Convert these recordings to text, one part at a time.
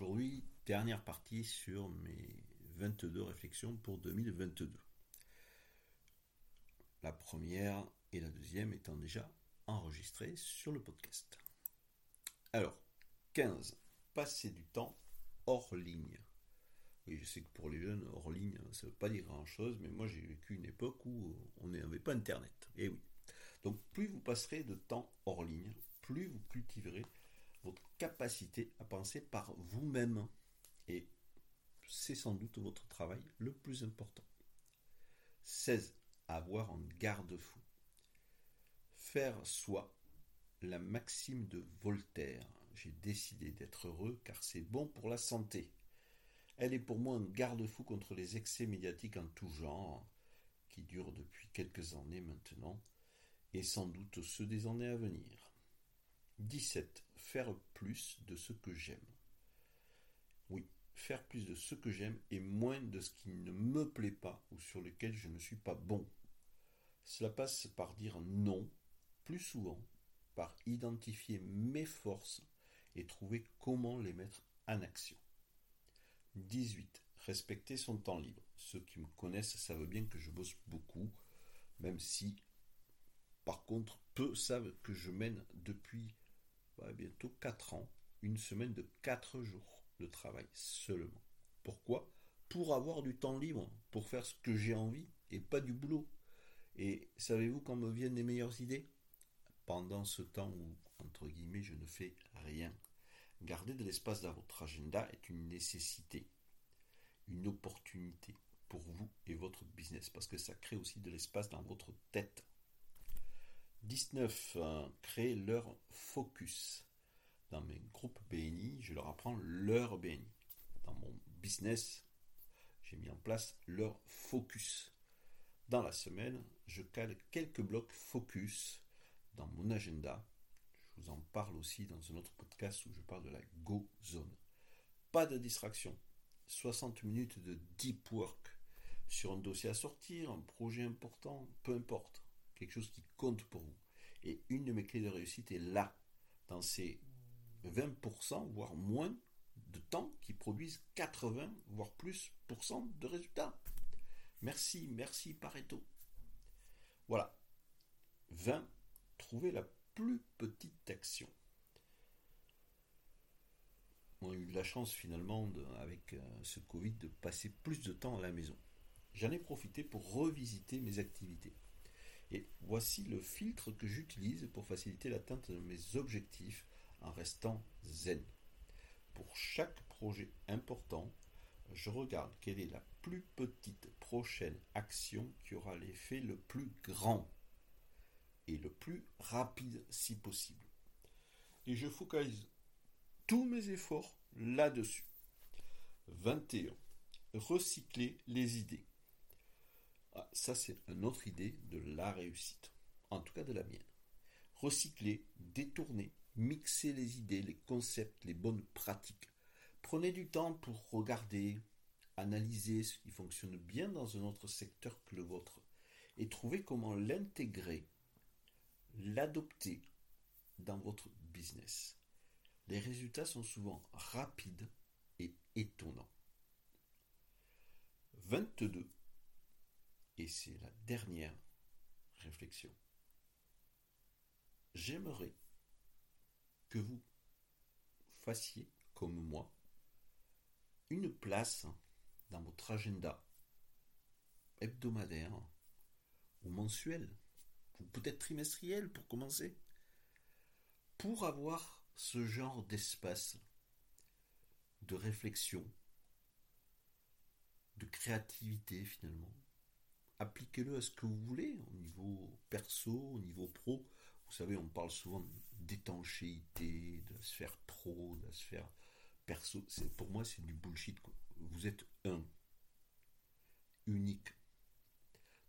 aujourd'hui, dernière partie sur mes 22 réflexions pour 2022. La première et la deuxième étant déjà enregistrées sur le podcast. Alors, 15. Passer du temps hors ligne. Oui, je sais que pour les jeunes, hors ligne, ça ne veut pas dire grand-chose, mais moi j'ai vécu une époque où on n'avait pas Internet. Et oui. Donc plus vous passerez de temps hors ligne, plus vous cultiverez votre capacité à penser par vous-même. Et c'est sans doute votre travail le plus important. 16. Avoir un garde-fou. Faire soi, la maxime de Voltaire. J'ai décidé d'être heureux car c'est bon pour la santé. Elle est pour moi un garde-fou contre les excès médiatiques en tout genre, qui durent depuis quelques années maintenant, et sans doute ceux des années à venir. 17. Faire plus de ce que j'aime. Oui, faire plus de ce que j'aime et moins de ce qui ne me plaît pas ou sur lequel je ne suis pas bon. Cela passe par dire non plus souvent, par identifier mes forces et trouver comment les mettre en action. 18. Respecter son temps libre. Ceux qui me connaissent savent bien que je bosse beaucoup, même si, par contre, peu savent que je mène depuis bah, bientôt 4 ans une semaine de 4 jours de travail seulement. Pourquoi? Pour avoir du temps libre, pour faire ce que j'ai envie et pas du boulot. Et savez-vous quand me viennent les meilleures idées? Pendant ce temps où, entre guillemets, je ne fais rien. Garder de l'espace dans votre agenda est une nécessité, une opportunité pour vous et votre business, parce que ça crée aussi de l'espace dans votre tête. 19. Euh, créer leur focus. Dans mes groupes BNI, je leur apprends leur BNI. Dans mon business, j'ai mis en place leur focus. Dans la semaine, je cale quelques blocs focus dans mon agenda. Je vous en parle aussi dans un autre podcast où je parle de la Go Zone. Pas de distraction. 60 minutes de deep work sur un dossier à sortir, un projet important, peu importe. Quelque chose qui compte pour vous. Et une de mes clés de réussite est là, dans ces 20%, voire moins de temps qui produisent 80, voire plus de résultats. Merci, merci Pareto. Voilà. 20. Trouver la plus petite action. On a eu de la chance finalement avec euh, ce Covid de passer plus de temps à la maison. J'en ai profité pour revisiter mes activités. Et voici le filtre que j'utilise pour faciliter l'atteinte de mes objectifs en restant zen. Pour chaque projet important, je regarde quelle est la plus petite prochaine action qui aura l'effet le plus grand et le plus rapide si possible. Et je focalise tous mes efforts là-dessus. 21. Recycler les idées. Ça, c'est une autre idée de la réussite. En tout cas, de la mienne. Recycler, détourner, mixer les idées, les concepts, les bonnes pratiques. Prenez du temps pour regarder, analyser ce qui fonctionne bien dans un autre secteur que le vôtre et trouver comment l'intégrer, l'adopter dans votre business. Les résultats sont souvent rapides et étonnants. 22. Et c'est la dernière réflexion. J'aimerais que vous fassiez comme moi une place dans votre agenda hebdomadaire ou mensuel, ou peut-être trimestriel pour commencer, pour avoir ce genre d'espace de réflexion, de créativité finalement. Appliquez-le à ce que vous voulez, au niveau perso, au niveau pro. Vous savez, on parle souvent d'étanchéité, de la sphère pro, de la sphère perso. Pour moi, c'est du bullshit. Vous êtes un unique.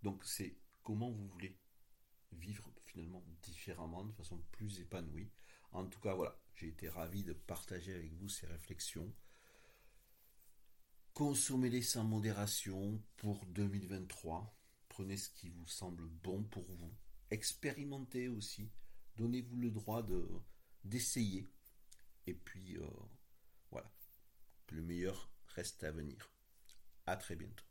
Donc c'est comment vous voulez vivre finalement différemment, de façon plus épanouie. En tout cas, voilà, j'ai été ravi de partager avec vous ces réflexions. Consommez-les sans modération pour 2023. Prenez ce qui vous semble bon pour vous. Expérimentez aussi. Donnez-vous le droit de d'essayer. Et puis euh, voilà. meilleur reste à venir. À très bientôt.